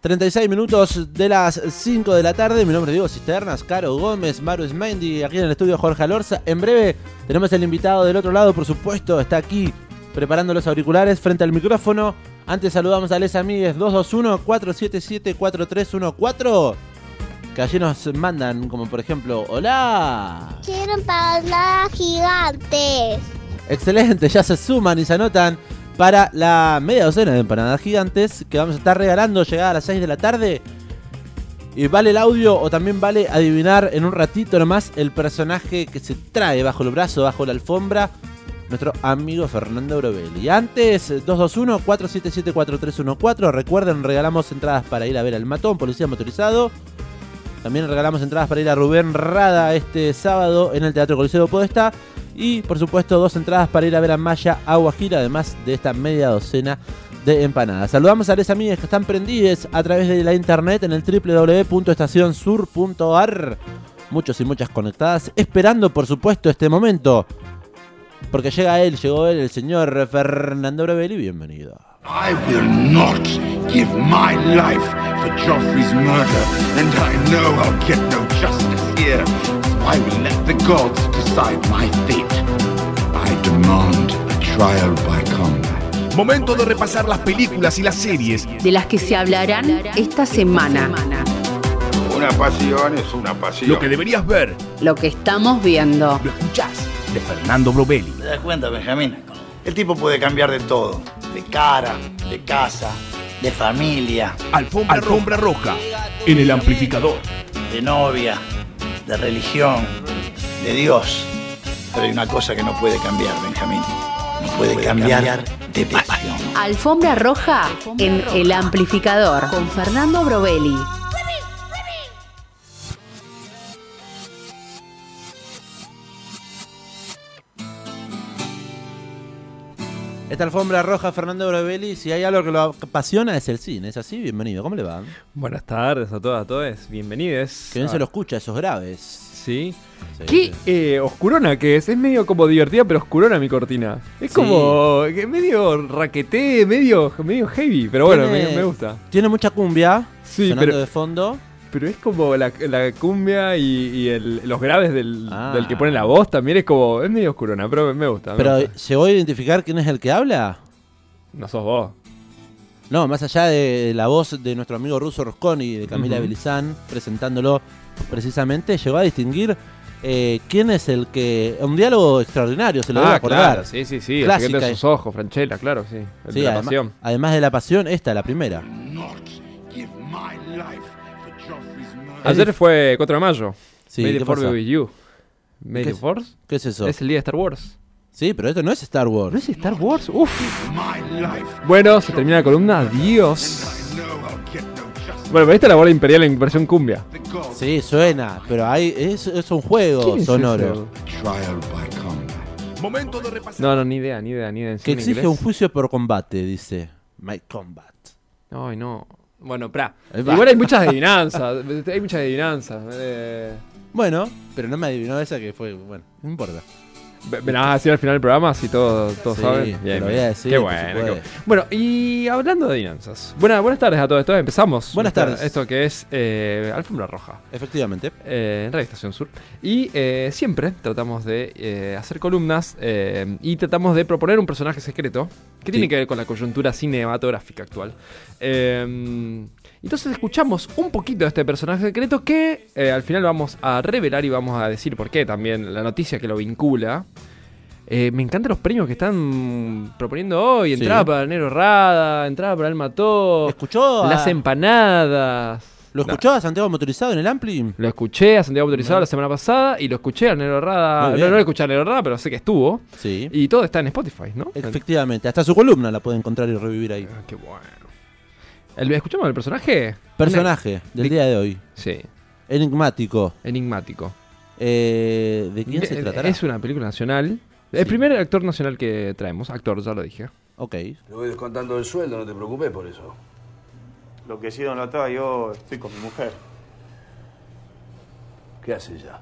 36 minutos de las 5 de la tarde. Mi nombre es Diego Cisternas, Caro Gómez, Maru Smendi, aquí en el estudio Jorge Alorza. En breve tenemos el invitado del otro lado, por supuesto, está aquí preparando los auriculares frente al micrófono. Antes saludamos a Les Amigues 221-477-4314. Que allí nos mandan, como por ejemplo, ¡Hola! Quiero empanadas gigantes. Excelente, ya se suman y se anotan para la media docena de empanadas gigantes que vamos a estar regalando llegada a las 6 de la tarde. Y vale el audio o también vale adivinar en un ratito nomás el personaje que se trae bajo el brazo, bajo la alfombra, nuestro amigo Fernando Brovelli. Antes, 221-477-4314. Recuerden, regalamos entradas para ir a ver al matón, policía motorizado. También regalamos entradas para ir a Rubén Rada este sábado en el Teatro Coliseo Podestá. Y por supuesto, dos entradas para ir a ver a Maya Gira, además de esta media docena de empanadas. Saludamos a las amigas que están prendidas a través de la internet en el www.estacionsur.ar. Muchos y muchas conectadas, esperando por supuesto este momento. Porque llega él, llegó él, el señor Fernando Brevelli, bienvenido. I will not give my life for Joffrey's murder, and I know I'll get no justice here. I will let the gods decide my fate. Momento de repasar las películas y las series. de las que se hablarán esta semana. Una pasión es una pasión. Lo que deberías ver, Lo que estamos viendo. lo escuchás de Fernando Brovelli. ¿Te das cuenta, Benjamín? El tipo puede cambiar de todo. De cara, de casa, de familia, Alfombra, Alfombra roja en el amplificador. de novia, de religión, de Dios. Pero hay una cosa que no puede cambiar, Benjamín. No puede, cambiar, de pasión. Alfombra roja en el amplificador con Fernando Brovelli. Esta alfombra roja, Fernando Brovelli, si hay algo que lo apasiona es el cine, ¿es así? Bienvenido, ¿cómo le va? Buenas tardes a todas, a todos. Bienvenidos. Que bien se lo escucha, esos graves. Sí. Sí, Qué eh, oscurona que es. Es medio como divertida, pero oscurona mi cortina. Es Sí. como que medio raquete, medio, medio heavy. Pero bueno, me, me gusta. Tiene mucha cumbia Sí, sonando pero- de fondo. Pero es como la, la cumbia y, y el- los graves del, Ah. del que pone la voz también es como. Es medio oscurona, pero me gusta. me Pero gusta. ¿llegó a identificar quién es el que habla? No sos vos. No, más allá de la voz de nuestro amigo Russo Rosconi y de Camila Ujú. Belizán, presentándolo precisamente, llegó a distinguir eh, quién es el que... Un diálogo extraordinario, se lo debe ah, acordar. claro, sí, sí, sí. El Clásica de es. sus ojos, Franchella, claro, sí. El Sí, de la además, pasión. además de la pasión, esta, la primera. Not give my life for Joffrey's murder. Ayer fue 4 de mayo. Sí, May ¿qué with you. May ¿Qué the es- Force ¿Qué es eso? es el día de Star Wars. Sí, pero esto no es Star Wars. ¿No es Star Wars? Uf. Bueno, se termina la columna. Adiós. Bueno, pero esta es la bola imperial en versión cumbia. Sí, suena, pero hay, es, es un juego ¿Quién es sonoro. Momento de repasar. No, no, ni idea, ni idea, ni idea. que ¿Encima en exige inglés? un juicio por combate, dice. My Combat. Ay, no. Bueno, pra. Igual hay muchas adivinanzas. hay muchas adivinanzas. Eh, Bueno, pero no me adivinó esa que fue. Bueno, no importa. ¿Me la vas a decir al final del programa si todos, todos Sí, saben? lo voy a decir, Qué bueno. qué bueno. Bueno, y hablando de adivinanzas. Buena, buenas tardes a todos. Esto empezamos. Buenas tardes. Esto que es eh, Alfombra Roja. Efectivamente. eh, en Radio Estación Sur. Y eh, siempre tratamos de hacer columnas y tratamos de proponer un personaje secreto que tiene que ver con la coyuntura cinematográfica actual. Eh, entonces escuchamos un poquito de este personaje secreto que eh, al final vamos a revelar y vamos a decir por qué también, la noticia que lo vincula. Eh, me encantan los premios que están proponiendo hoy. Sí. Entrada para Nero Rada, entrada para El Mató, ¿Escuchó a- las empanadas. ¿Lo escuchó a Santiago Motorizado en el Ampli? Lo escuché a Santiago Autorizado la semana pasada y lo escuché a Nero Rada. No, no lo escuché a Nero Rada, pero sé que estuvo. Sí. Y todo está en Spotify, ¿no? Efectivamente. Hasta su columna la puede encontrar y revivir ahí. Ah, qué bueno. ¿El, ¿Escuchamos el personaje? Personaje del de- día de hoy. Sí, Enigmático. enigmático. Eh, ¿De quién se Eh, tratará? Es una película nacional. El primer actor nacional que traemos. Actor, ya lo dije. Ok. Te voy descontando el sueldo, no te preocupes por eso. Lo que sí, don Latá, yo estoy con mi mujer. ¿Qué haces ya?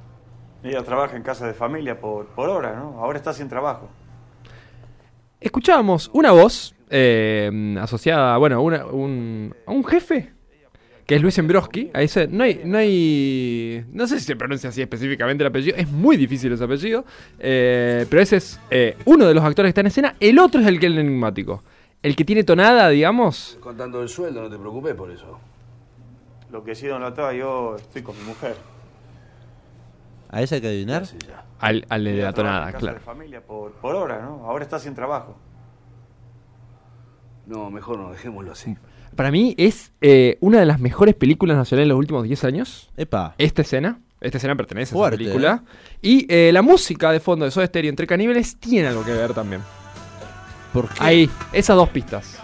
Ella trabaja en casa de familia por, por hora, ¿no? Ahora está sin trabajo. Escuchábamos una voz eh, asociada, bueno, una- un, a un jefe que es Luis Embroski. Ahí se, no hay, no hay, no sé si se pronuncia así específicamente el apellido, es muy difícil ese apellido, eh, pero ese es eh, uno de los actores que está en escena, el otro es el que es el enigmático. El que tiene tonada, digamos. Contando el sueldo, no te preocupes por eso. Lo que sí, don Lataba, yo estoy con mi mujer. ¿A ese hay que adivinar? Sí, ya. Al, al de la tonada, claro. de familia por, por hora, ¿no? Ahora está sin trabajo. No, mejor no, dejémoslo así. Para mí es eh, una de las mejores películas nacionales de los últimos 10 años. Epa. Esta escena. Esta escena pertenece a esa película. Y eh, la música de fondo de Soda Stereo entre caníbales tiene algo que ver también. ¿Por qué? Ahí, esas dos pistas.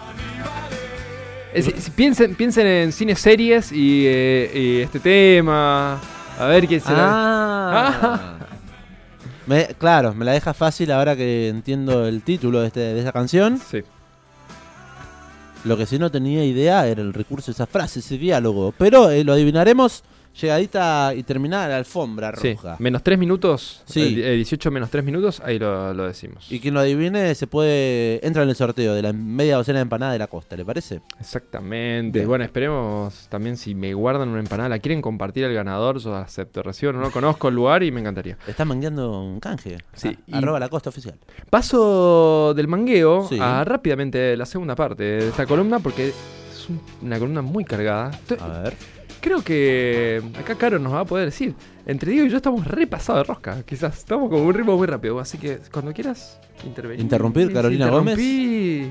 Es- si- piensen, piensen en cine series y, eh, y este tema. A ver quién será. Ah. Me- claro, me la deja fácil ahora que entiendo el título de, este, de esa canción. Sí. Lo que sí no tenía idea era el recurso de esa frase, ese diálogo. Pero eh, lo adivinaremos llegadita y terminada la alfombra Sí, roja. menos 3 minutos. Sí. eh, 18 menos 3 minutos, ahí lo, lo decimos. Y quien lo adivine se puede. entra en el sorteo de la media docena de empanadas de la costa, ¿le parece? Exactamente. Bien. Bueno, esperemos también si me guardan una empanada, la quieren compartir al ganador, yo acepto. Recibo, no conozco el lugar y me encantaría. Está mangueando un canje. Sí, Ah, Arroba la costa oficial. Paso del mangueo Sí. a rápidamente la segunda parte de esta columna porque es un- una columna muy cargada. A ver. Creo que acá Caro nos va a poder decir. Entre Diego y yo estamos repasados de rosca, quizás. Estamos con un ritmo muy rápido. Así que cuando quieras intervenir. Interrumpir, Carolina interrumpí.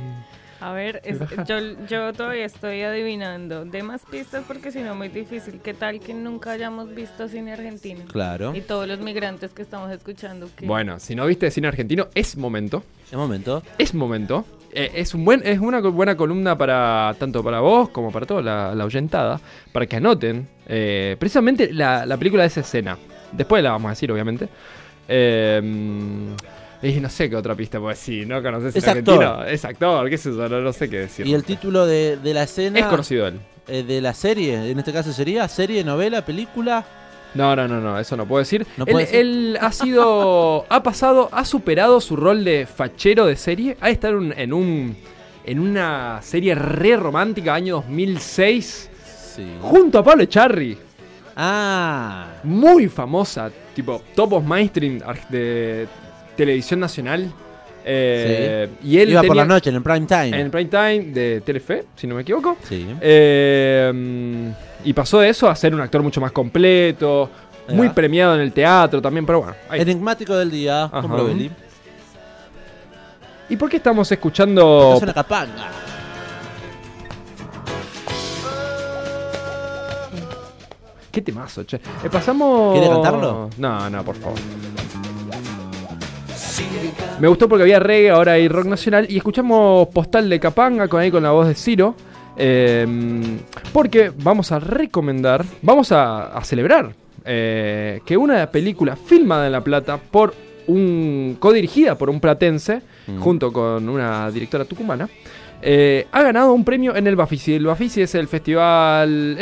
A ver, es- yo, yo todavía estoy adivinando. De más pistas porque si no, muy difícil. ¿Qué tal que nunca hayamos visto cine argentino? Claro. Y todos los migrantes que estamos escuchando. Que... Bueno, si no viste cine argentino, es momento. Un momento. Es momento. Eh, es, un buen, es una buena columna para tanto para vos como para toda la, la oyentada. Para que anoten eh, precisamente la, la película de esa escena. Después la vamos a decir, obviamente. Eh, y no sé qué otra pista puedo decir. ¿No conoces Es argentino? actor. Es actor, qué sé yo, no, no sé qué decir. Y el título de, de la escena. Es conocido él. eh, de la serie, en este caso sería serie, novela, película. No, no, no, no, eso no puedo decir. ¿No él, ser? él ha sido. ha pasado, ha superado su rol de fachero de serie. Ha estado en un- en un. en una serie re romántica, año 2006. Sí. Junto a Pablo Echarri. Ah. Muy famosa, tipo top of mainstream de televisión nacional. Eh, Y él Iba por la noche en el prime time. En el prime time de Telefe, si no me equivoco. Sí. Eh, y pasó de eso a ser un actor mucho más completo, muy premiado en el teatro también, pero bueno. ahí. Enigmático del día, Ajá. Belli. ¿Y por qué estamos escuchando Es una capanga. ¿Qué temazo, che? Eh, pasamos. ¿Quiere cantarlo? No, no, por favor. Me gustó porque había reggae, ahora hay rock nacional. Y escuchamos Postal de Capanga con ahí con la voz de Ciro. eh, porque vamos a recomendar, vamos a, a celebrar eh, que una película filmada en La Plata por un. codirigida por un platense, Mm. junto con una directora tucumana. Eh, ha ganado un premio en el Bafisi. El Bafisi es el festival,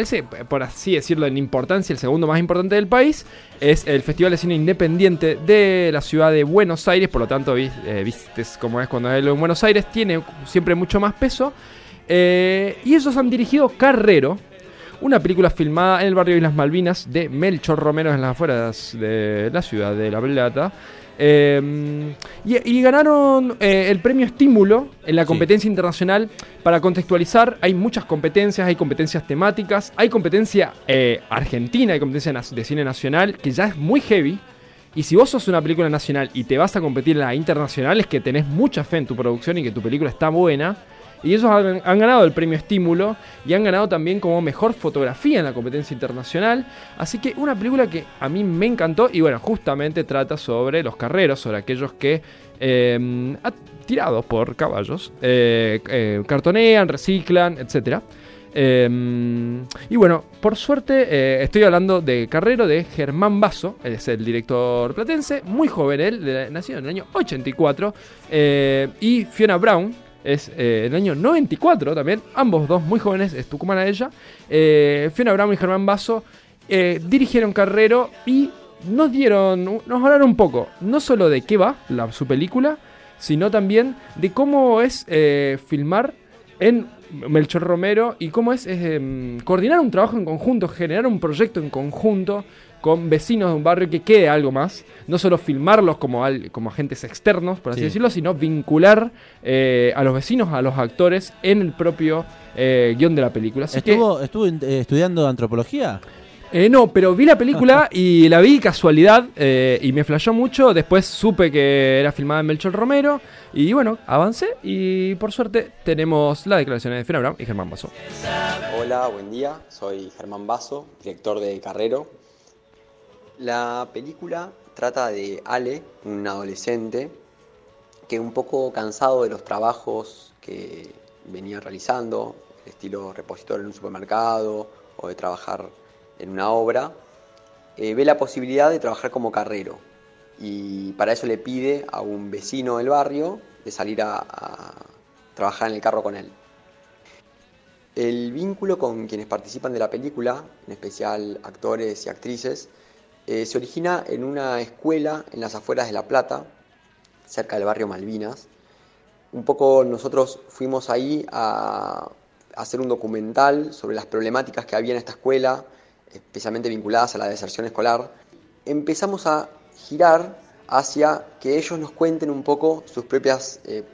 por así decirlo, en importancia, el segundo más importante del país. Es el Festival de Cine Independiente de la ciudad de Buenos Aires. Por lo tanto, eh, vistes cómo es cuando es en Buenos Aires. Tiene siempre mucho más peso. Eh, y ellos han dirigido Carrero, una película filmada en el barrio de Islas Malvinas de Melchor Romero en las afueras de la ciudad de La Plata. Eh, y, y ganaron eh, el premio Estímulo en la Sí. competencia internacional. Para contextualizar, hay muchas competencias, hay competencias temáticas, hay competencia eh, argentina, hay competencia de cine nacional, que ya es muy heavy. Y si vos sos una película nacional y te vas a competir en la internacional, es que tenés mucha fe en tu producción y que tu película está buena. Y ellos han, ganado el premio Estímulo y han ganado también como mejor fotografía en la competencia internacional. Así que una película que a mí me encantó y bueno, justamente trata sobre los carreros, sobre aquellos que a- tirados por caballos, eh, eh, cartonean, reciclan, etcétera. Eh, y bueno, por suerte eh, estoy hablando de Carrero de Germán Basso, él es el director platense, muy joven él, nacido en el año 84, eh, y Fiona Brown, es eh, el año 94 también, ambos dos muy jóvenes, es tucumana ella. Eh, Fiona Brown y Germán Basso eh, dirigieron Carrero y nos dieron, nos hablaron un poco, no solo de qué va la, su película, sino también de cómo es eh, filmar en Melchor Romero y cómo es, es, em, coordinar un trabajo en conjunto, generar un proyecto en conjunto con vecinos de un barrio que quede algo más, no solo filmarlos como, al- como agentes externos, por así Sí. decirlo, sino vincular eh, a los vecinos, a los actores en el propio eh, guion de la película. Así que- ¿Estuvo, eh, estudiando antropología? eh, no, pero vi la película y la vi casualidad eh, y me flashó mucho. Después supe que era filmada en Melchor Romero y bueno, avancé y por suerte tenemos las declaraciones de Brown y Germán Basso. Hola, buen día. Soy Germán Basso, director de Carrero. La película trata de Ale, un adolescente que un poco cansado de los trabajos que venía realizando, estilo repositor en un supermercado o de trabajar en una obra, eh, ve la posibilidad de trabajar como carrero y para eso le pide a un vecino del barrio de salir a trabajar en el carro con él. El vínculo con quienes participan de la película, en especial actores y actrices, eh, se origina en una escuela en las afueras de La Plata, cerca del barrio Malvinas. Un poco nosotros fuimos ahí a hacer un documental sobre las problemáticas que había en esta escuela, especialmente vinculadas a la deserción escolar. Empezamos a girar hacia que ellos nos cuenten un poco sus propias eh,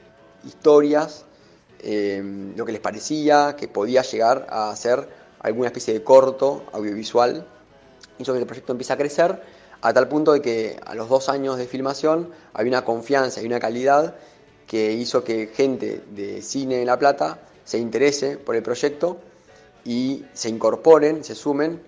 historias eh, lo que les parecía, que podía llegar a ser alguna especie de corto audiovisual. Hizo que el proyecto empiece a crecer a tal punto de que a los dos años de filmación había una confianza y una calidad que hizo que gente de cine en La Plata se interese por el proyecto y se incorporen, se sumen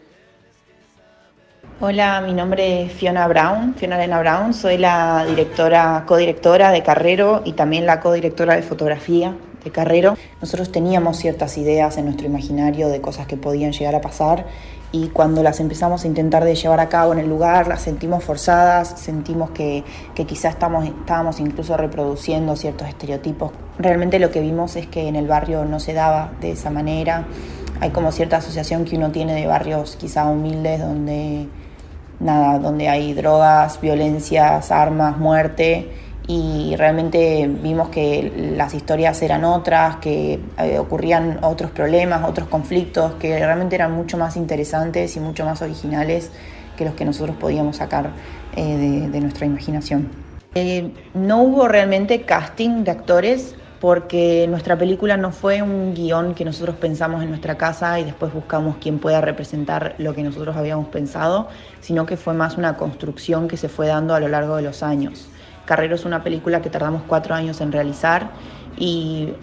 Hola, mi nombre es Fiona Brown, Fiona Elena Brown, soy la directora, codirectora de Carrero y también la codirectora de fotografía de Carrero. Nosotros teníamos ciertas ideas en nuestro imaginario de cosas que podían llegar a pasar y cuando las empezamos a intentar de llevar a cabo en el lugar, las sentimos forzadas, sentimos que, que quizás estamos, estábamos incluso reproduciendo ciertos estereotipos. Realmente lo que vimos es que en el barrio no se daba de esa manera. Hay como cierta asociación que uno tiene de barrios quizá humildes donde nada, donde hay drogas, violencias, armas, muerte y realmente vimos que las historias eran otras, que eh, ocurrían otros problemas, otros conflictos que realmente eran mucho más interesantes y mucho más originales que los que nosotros podíamos sacar eh, de, de, nuestra imaginación. Eh, no hubo realmente casting de actores porque nuestra película no fue un guion que nosotros pensamos en nuestra casa y después buscamos quién pueda representar lo que nosotros habíamos pensado, sino que fue más una construcción que se fue dando a lo largo de los años. Carrero es una película que tardamos cuatro años en realizar y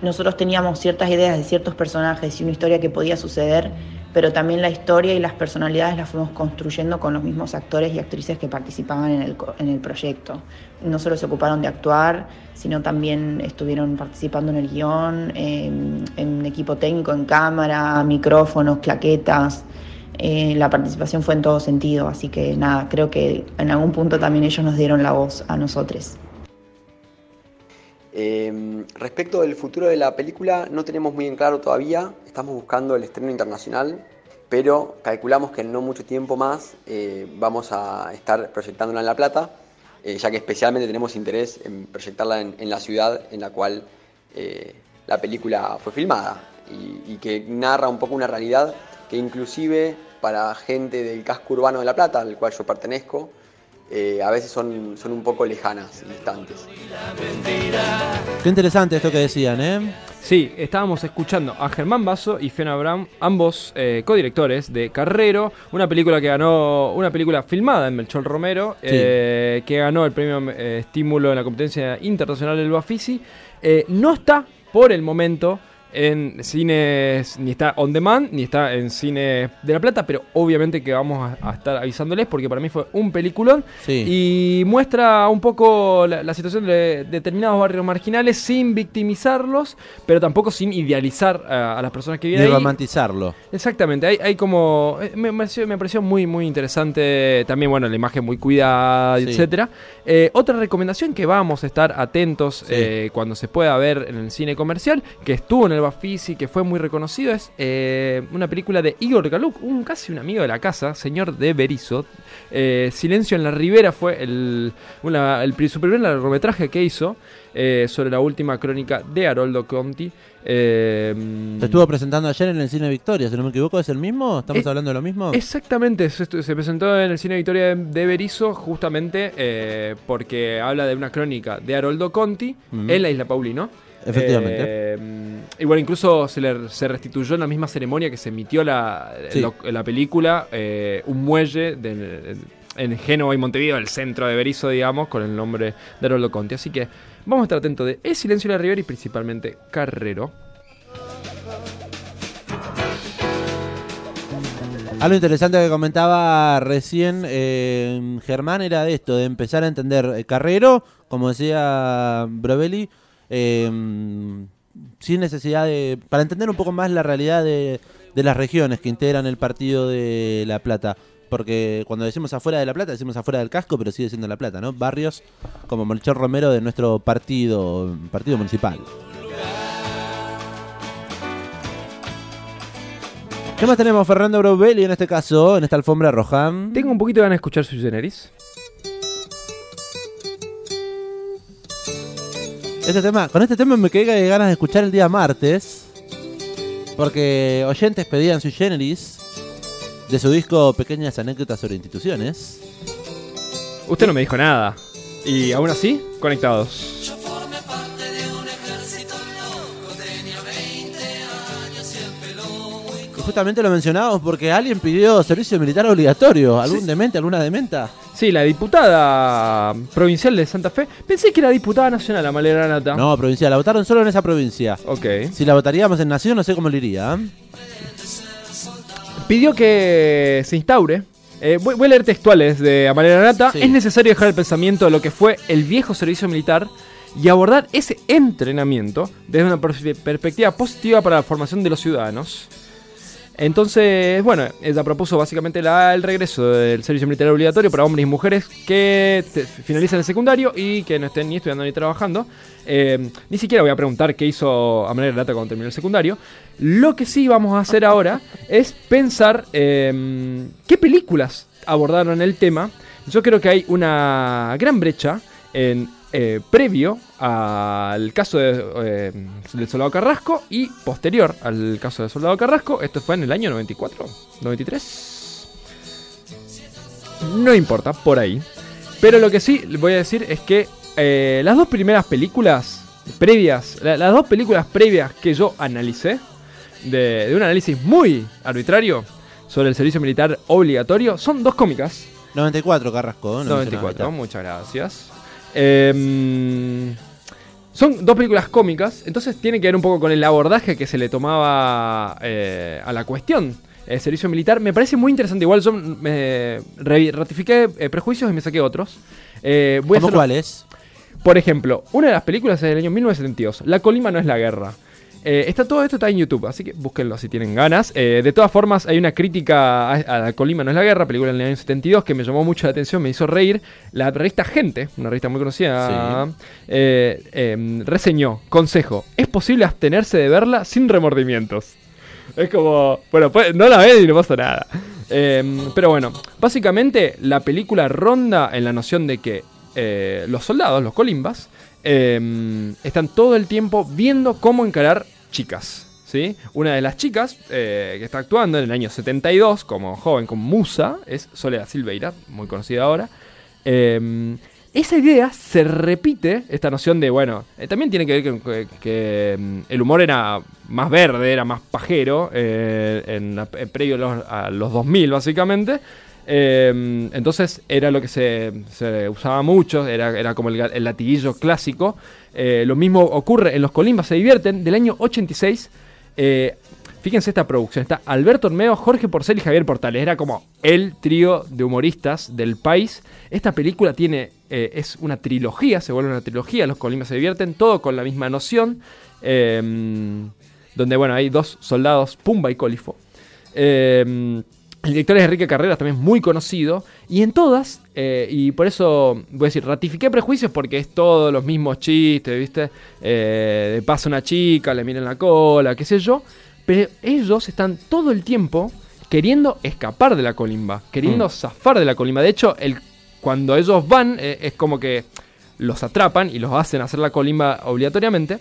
nosotros teníamos ciertas ideas de ciertos personajes y una historia que podía suceder, pero también la historia y las personalidades las fuimos construyendo con los mismos actores y actrices que participaban en el, en el proyecto. No solo se ocuparon de actuar, sino también estuvieron participando en el guion, en, en equipo técnico, en cámara, micrófonos, claquetas. Eh, la participación fue en todo sentido, así que nada, creo que en algún punto también ellos nos dieron la voz a nosotros. Eh, respecto del futuro de la película, no tenemos muy en claro todavía, estamos buscando el estreno internacional, pero calculamos que en no mucho tiempo más eh, vamos a estar proyectándola en La Plata, eh, ya que especialmente tenemos interés en proyectarla en, la ciudad en la cual la película fue filmada y, y que narra un poco una realidad que inclusive para gente del casco urbano de La Plata, al cual yo pertenezco, eh, a veces son, son un poco lejanas y distantes. Qué interesante esto que decían, ¿eh? Sí, estábamos escuchando a Germán Basso y Fiona Brown, ambos eh, codirectores de Carrero, una película que ganó, una película filmada en Melchor Romero, Sí. eh, que ganó el premio eh, estímulo en la competencia internacional del Bafisi. Eh, no está por el momento en cines, ni está on demand, ni está en cine de La Plata, pero obviamente que vamos a, a estar avisándoles porque para mí fue un peliculón Sí. y muestra un poco la, la situación de determinados barrios marginales sin victimizarlos, pero tampoco sin idealizar a, a las personas que viven ahí. romantizarlo. Exactamente, hay, hay como. eh, Me, me pareció, me pareció muy, muy interesante. También, bueno, la imagen muy cuidada, Sí. etcétera. Eh, otra recomendación que vamos a estar atentos Sí. eh, cuando se pueda ver en el cine comercial, que estuvo en el Bafisi, que fue muy reconocido, es eh, una película de Igor Galuk, un casi un amigo de la casa, señor de Berizo. Eh, Silencio en la Ribera fue el, una- el, su primer largometraje que hizo eh, sobre la última crónica de Haroldo Conti. Se estuvo presentando ayer en el Cine Victoria, si no me equivoco, ¿es el mismo? ¿Estamos hablando de lo mismo? Exactamente, se, presentó en el Cine Victoria de, de Berizo justamente porque habla de una crónica de Haroldo Conti en la Isla Paulino. Efectivamente. Eh, y bueno, incluso se le se restituyó en la misma ceremonia que se emitió la, Sí. lo- la película eh, un muelle de- en Génova y Montevideo, el centro de Berizo, digamos, con el nombre de Haroldo Conti. Así que vamos a estar atentos de El Silencio de la Ribera y principalmente Carrero. Algo interesante que comentaba recién eh, Germán era de esto, de empezar a entender eh, Carrero, como decía Brovelli, eh, sin necesidad de... para entender un poco más la realidad de, de las regiones que integran el partido de La Plata. Porque cuando decimos afuera de La Plata, decimos afuera del casco, pero sigue siendo La Plata, ¿no? Barrios como Melchor Romero de nuestro partido, partido municipal. ¿Qué más tenemos, Fernando Brovelli, en este caso, en esta alfombra roja? Tengo un poquito de ganas de escuchar su generis. Este tema, con este tema me quedé con ganas de escuchar el día martes. Porque oyentes pedían su generis de su disco Pequeñas Anécdotas sobre Instituciones. Usted no me dijo nada. Y aún así, conectados. Y justamente lo mencionábamos porque alguien pidió servicio militar obligatorio. ¿Algún demente, alguna dementa? Sí, la diputada provincial de Santa Fe. Pensé que era diputada nacional, Amalera Nata. No, provincial. La votaron solo en esa provincia. Ok. Si la votaríamos en Nación, no sé cómo le iría. ¿eh? Pidió que se instaure. eh, voy, voy a leer textuales de Amalera Nata. Sí. Es necesario dejar el pensamiento de lo que fue el viejo servicio militar y abordar ese entrenamiento desde una pers- perspectiva positiva para la formación de los ciudadanos. Entonces, bueno, ella propuso básicamente el regreso del servicio militar obligatorio para hombres y mujeres que finalicen el secundario y que no estén ni estudiando ni trabajando. Eh, ni siquiera voy a preguntar qué hizo Amalera Lata cuando terminó el secundario. Lo que sí vamos a hacer ahora es pensar eh, qué películas abordaron el tema. Yo creo que hay una gran brecha en eh, previo al caso de, eh, del soldado Carrasco y posterior al caso del soldado Carrasco. Esto fue en el año 94, 93. No importa, por ahí. Pero lo que sí voy a decir es que eh, las dos primeras películas previas, la- las dos películas previas que yo analicé, de, de un análisis muy arbitrario sobre el servicio militar obligatorio, son dos cómicas. 94, Carrasco. No 94, mencionaba, muchas gracias. Em, son dos películas cómicas, entonces tiene que ver un poco con el abordaje que se le tomaba eh, a la cuestión. El servicio militar me parece muy interesante. Igual yo me ratifiqué eh, prejuicios y me saqué otros. Eh, voy ¿Cómo cuáles? Por ejemplo, una de las películas es del año 1972. La colima no es la guerra. Eh, está todo esto está en YouTube, así que búsquenlo si tienen ganas. Eh, de todas formas, hay una crítica a, a La Colima no es la guerra, película del año 72, que me llamó mucho la atención, me hizo reír. La revista Gente, una revista muy conocida, Sí. eh, eh, reseñó, consejo, es posible abstenerse de verla sin remordimientos. Es como, bueno, pues, no la ven y no pasa nada. Eh, pero bueno, básicamente la película ronda en la noción de que los soldados, los colimbas, eh, están todo el tiempo viendo cómo encarar chicas. ¿sí? Una de las chicas eh, que está actuando en el año 72 como joven, como musa, es Soledad Silveira, muy conocida ahora. Eh, esa idea se repite, esta noción de, bueno, eh, también tiene que ver con que, que, mm, el humor era más verde, era más pajero, eh, en, eh, previo a los, a los 2000 básicamente. Eh, entonces era lo que se, usaba mucho, era, como el, el latiguillo clásico. Eh, lo mismo ocurre en Los Colimbas se divierten, del año 86. eh, fíjense esta producción, está Alberto Ormeo, Jorge Porcel y Javier Portales. Era como el trío de humoristas del país. Esta película tiene, eh, es una trilogía, se vuelve una trilogía, Los Colimbas se divierten, todo con la misma noción. eh, donde, bueno, hay dos soldados, Pumba y Colifo. Eh, El director es Enrique Carreras, también muy conocido. Y en todas, eh, y por eso voy a decir, ratifiqué prejuicios porque es todos los mismos chistes, ¿viste? Eh, de pasa una chica, le miran la cola, qué sé yo. Pero ellos están todo el tiempo queriendo escapar de la colimba, queriendo Mm. zafar de la colimba. De hecho, el, cuando ellos van, eh, es como que los atrapan y los hacen hacer la colimba obligatoriamente.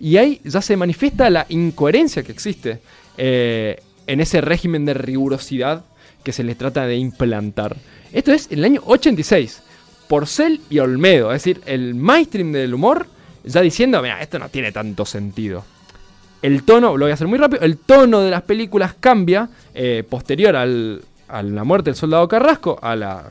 Y ahí ya se manifiesta la incoherencia que existe eh, en ese régimen de rigurosidad que se les trata de implantar. Esto es en el año 86. Porcel y Olmedo, es decir, el mainstream del humor, ya diciendo, mira, esto no tiene tanto sentido. El tono, lo voy a hacer muy rápido, el tono de las películas cambia eh, posterior al- a la muerte del soldado Carrasco, a la,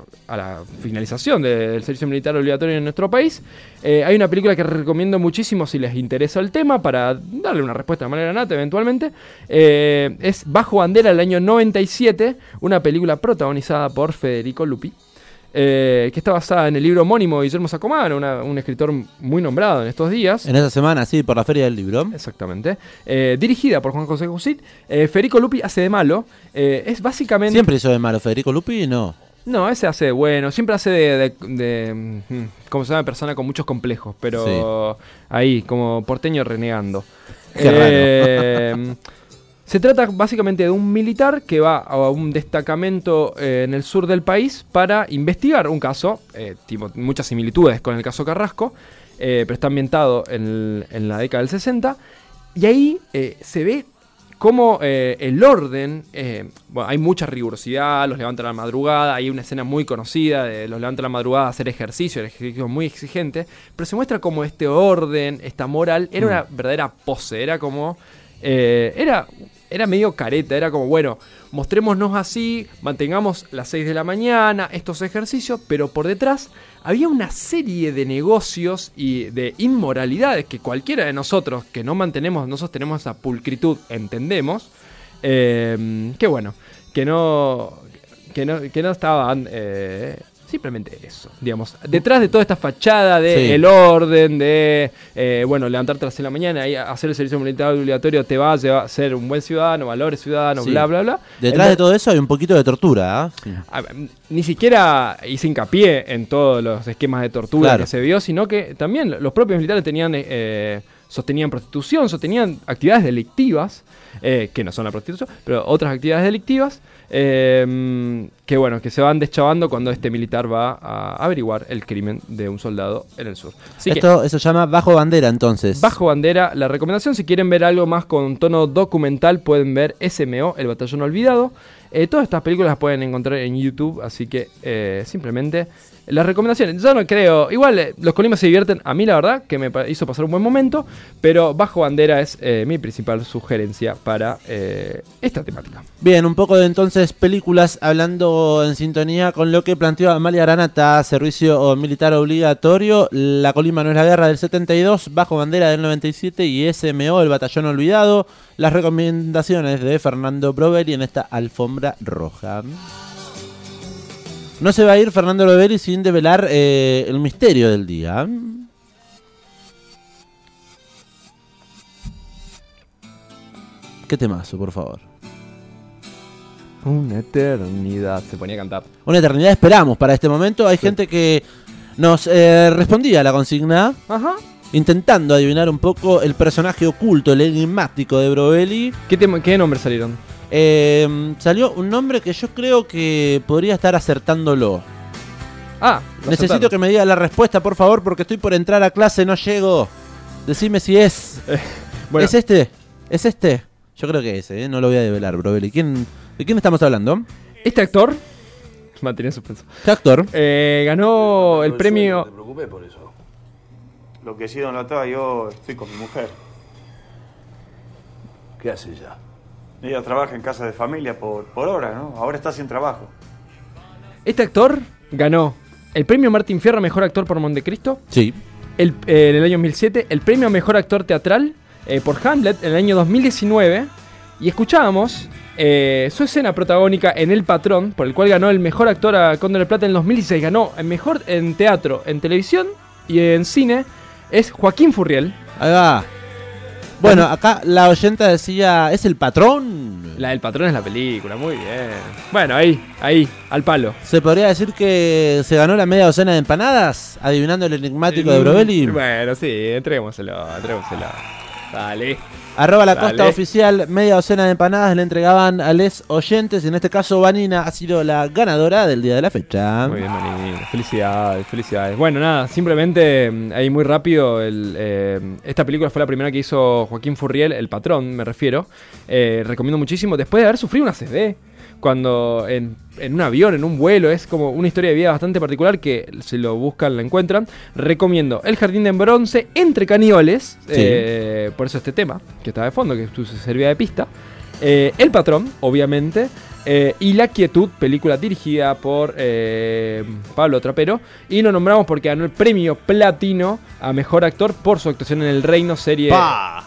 finalización de- del servicio militar obligatorio en nuestro país. Eh, hay una película que recomiendo muchísimo si les interesa el tema para darle una respuesta de manera nata eventualmente. Eh, es Bajo Bandera del año 97, una película protagonizada por Federico Lupi. Eh, que está basada en el libro homónimo de Guillermo Sacomano, una- un escritor muy nombrado en estos días. En esa semana, sí, por la Feria del Libro. Exactamente. Eh, dirigida por Juan José Cusit. Eh, Federico Lupi hace de malo. Eh, es básicamente. Siempre hizo de malo Federico Lupi, no. No, ese hace de bueno. Siempre hace de. de, de, mm, ¿Cómo se llama? Persona con muchos complejos. Pero ahí, como porteño renegando. Qué Eh, Se trata básicamente de un militar que va a un destacamento eh, en el sur del país para investigar un caso, eh, tipo, muchas similitudes con el caso Carrasco, eh, pero está ambientado en, en la década del 60, y ahí eh, se ve cómo el orden, bueno, hay mucha rigurosidad, los levantan a la madrugada, hay una escena muy conocida de los levantan a la madrugada a hacer ejercicio, el ejercicio muy exigente, pero se muestra como este orden, esta moral, era Mm. una verdadera pose, era como... eh, era, era medio careta, era como, bueno, mostrémonos así, mantengamos las 6 de la mañana, estos ejercicios, pero por detrás había una serie de negocios y de inmoralidades que cualquiera de nosotros que no mantenemos, nosotros tenemos esa pulcritud, entendemos, eh, que bueno, que no, que no, que no estaban... eh, Simplemente eso, digamos. Detrás de toda esta fachada de Sí. el orden, de, eh, bueno, levantarte a las 6 de la mañana y hacer el servicio militar obligatorio te va a llevar a ser un buen ciudadano, valores ciudadanos, Sí. bla, bla, bla. Detrás El- de todo eso hay un poquito de tortura, ¿ah? Sí. a ver, ni siquiera hice hincapié en todos los esquemas de tortura Claro. que se vio, sino que también los propios militares tenían eh, sostenían prostitución, sostenían actividades delictivas, eh, que no son la prostitución, pero otras actividades delictivas, eh, que bueno, que se van deschavando cuando este militar va a averiguar el crimen de un soldado en el sur. Así que- Esto eso se llama bajo bandera, entonces. Bajo bandera, la recomendación, si quieren ver algo más con tono documental, pueden ver SMO, El Batallón Olvidado. Eh, todas estas películas las pueden encontrar en YouTube, así que eh, simplemente las recomendaciones. Yo no creo, igual eh, los colimas se divierten, a mí la verdad, que me hizo pasar un buen momento, pero Bajo bandera es eh, mi principal sugerencia para eh, esta temática. Bien, un poco de entonces películas hablando en sintonía con lo que planteó Amalia Granata, servicio militar obligatorio, La Colima no es la guerra del 72, Bajo Bandera del 97 y SMO, el batallón olvidado, las recomendaciones de Fernando Brovelli en esta alfombra roja. No se va a ir Fernando Brovelli sin develar eh, el misterio del día. ¿Qué temazo, por favor? Una eternidad, se ponía a cantar. Una eternidad esperamos para este momento. Hay gente que nos eh, respondía a la consigna. Ajá. Intentando adivinar un poco el personaje oculto, el enigmático de Brovelli. ¿Qué, qué nombres salieron? Eh, salió un nombre que yo creo que podría estar acertándolo. Ah, Necesito acertaron. que me diga la respuesta, por favor, porque estoy por entrar a clase, no llego. Decime si es. bueno. ¿Es este? ¿Es este? Yo creo que ese, ¿eh? no lo voy a develar, Brovelli. ¿Quién, ¿De quién estamos hablando? Este actor, mantenía suspenso. ¿Qué actor? Eh, ganó el premio. No te preocupes por eso. Lo que sí, don Latá, yo estoy con mi mujer. ¿Qué hace ella? Ella trabaja en casa de familia por, por hora, ¿no? Ahora está sin trabajo. Este actor ganó el premio Martín Fierro a Mejor Actor por Montecristo. Sí. El, eh, en el año 2007. El premio a Mejor Actor Teatral eh, por Hamlet en el año 2019. Y escuchábamos eh, su escena protagónica en El Patrón, por el cual ganó el Mejor Actor a Cóndor de Plata en el 2016. Ganó el Mejor en Teatro, en Televisión y en Cine. Es Joaquín Furriel. Ahí va. Bueno, acá la oyenta decía, ¿es el patrón? La del patrón es la película, muy bien. Bueno, ahí, ahí, al palo. ¿Se podría decir que se ganó la media docena de empanadas? Adivinando el enigmático de Brovelli. Bueno, sí, entrémoselo, entrémoselo. Dale. Arroba la Dale. costa oficial, media docena de empanadas le entregaban a les oyentes. En este caso, Vanina ha sido la ganadora del día de la fecha. Muy bien, Manini. Felicidades, felicidades. Bueno, nada, simplemente mm, ahí muy rápido. El, eh, esta película fue la primera que hizo Joaquín Furriel, el patrón, me refiero. Eh, recomiendo muchísimo. Después de haber sufrido una CD, cuando en, en un avión, en un vuelo, es como una historia de vida bastante particular que si lo buscan la encuentran. Recomiendo El Jardín de Bronce entre caníbales. Sí. eh, por eso este tema, que está de fondo, que se servía de pista. Eh, el patrón, obviamente. eh, y La Quietud, película dirigida por eh, Pablo Trapero. Y lo nombramos porque ganó el premio platino a mejor actor por su actuación en El Reino, serie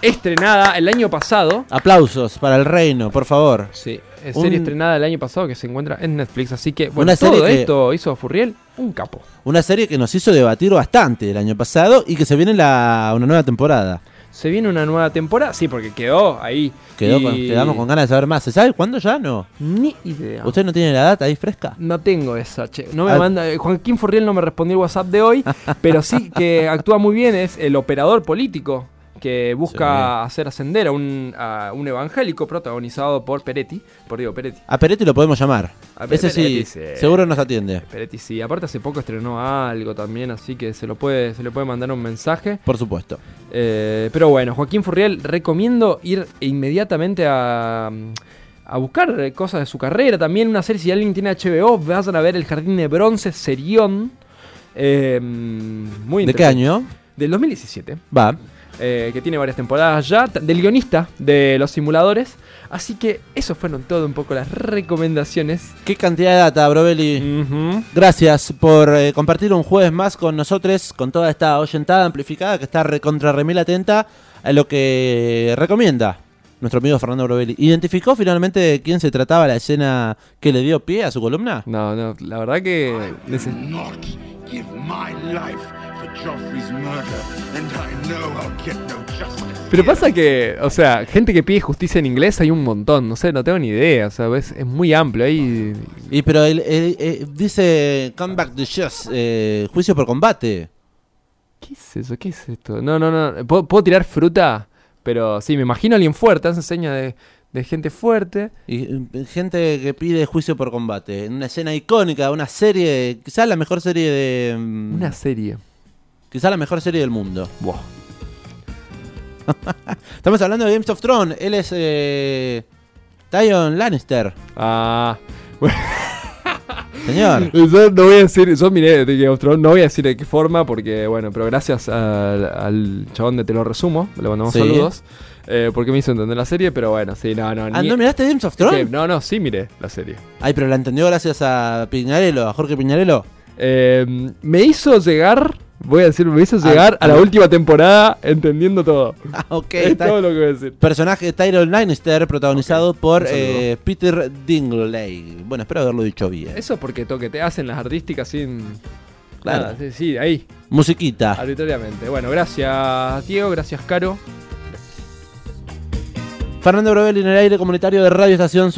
estrenada el año pasado. Aplausos para el reino, por favor. Sí, es Un- serie estrenada el año pasado que se encuentra en Netflix. Así que, bueno, Una serie todo que- esto hizo Furriel un capo. Una serie que nos hizo debatir bastante el año pasado y que se viene la, una nueva temporada. Se viene una nueva temporada, sí, porque quedó ahí. Quedó Y- con- quedamos con ganas de saber más. ¿Se sabe cuándo ya? No. Ni idea. ¿Usted no tiene la data ahí fresca? No tengo esa, che. No me Ah. manda. eh, Joaquín Furriel no me respondió el WhatsApp de hoy, pero sí que actúa muy bien. Es el operador político que busca hacer ascender a un, a un evangélico protagonizado por Peretti. Por Diego Peretti. A Peretti lo podemos llamar. A Ese Peretti, sí. seguro nos atiende. Peretti sí. Aparte hace poco estrenó algo también, así que se lo puede, se le puede mandar un mensaje. Por supuesto. Eh, pero bueno, Joaquín Furriel, recomiendo ir inmediatamente a, a buscar cosas de su carrera. También una serie, si alguien tiene HBO, vayan a ver El Jardín de Bronce, Serión. Eh, muy ¿De qué año? Del 2017. Va. Eh, que tiene varias temporadas ya. Del guionista de los simuladores. Así que eso fueron todo un poco las recomendaciones. ¿Qué cantidad de data, Brovelli? Gracias por eh, compartir un jueves más con nosotros, con toda esta oyentada amplificada que está recontra remil atenta a lo que recomienda nuestro amigo Fernando Brovelli. ¿Identificó finalmente de quién se trataba la escena que le dio pie a su columna? No, no, la verdad que... Not give my life for Joffrey's murder, and I know I'll get no justice. Pero pasa que, o sea, gente que pide justicia en inglés hay un montón, no sé, no tengo ni idea, o sea, es, es muy amplio ahí. Y pero él, él- él dice Comeback to Just, eh, juicio por combate. ¿Qué es eso? ¿Qué es esto? No, no, no, ¿puedo, puedo tirar fruta? Pero sí, me imagino a alguien fuerte, hace seña de, de gente fuerte. Y eh, gente que pide juicio por combate. En una escena icónica, una serie, quizás la mejor serie de... mm, Una serie. Quizás la mejor serie del mundo. Buah. Estamos hablando de Games of Thrones. Él es eh, Tyrion Lannister. Ah. Señor. Yo no voy a decir, yo miré de Game of Thrones, no voy a decir de qué forma, porque bueno, pero gracias al, al chabón de Te lo resumo, le mandamos Sí. saludos, eh, porque me hizo entender la serie, pero bueno, sí, no, no. Ah, ni- ¿no miraste Games of es que- Thrones? no, no, sí miré la serie. Ay, pero la entendió gracias a Piñarelo, a Jorge Piñarelo. Eh, me hizo llegar, voy a decir, me hizo Ah, llegar a la ah. última temporada entendiendo todo. Ah, ok. Es está- todo lo que voy a decir. Personaje de Tyrion Lannister, protagonizado por eh, Peter Dinklage. Bueno, espero haberlo dicho bien. Eso es porque toque, hacen las artísticas sin... Claro. Nada, sí, sí, ahí, Musiquita. arbitrariamente. Bueno, gracias Diego, gracias Caro. Fernando Brovelli en el aire comunitario de Radio Estación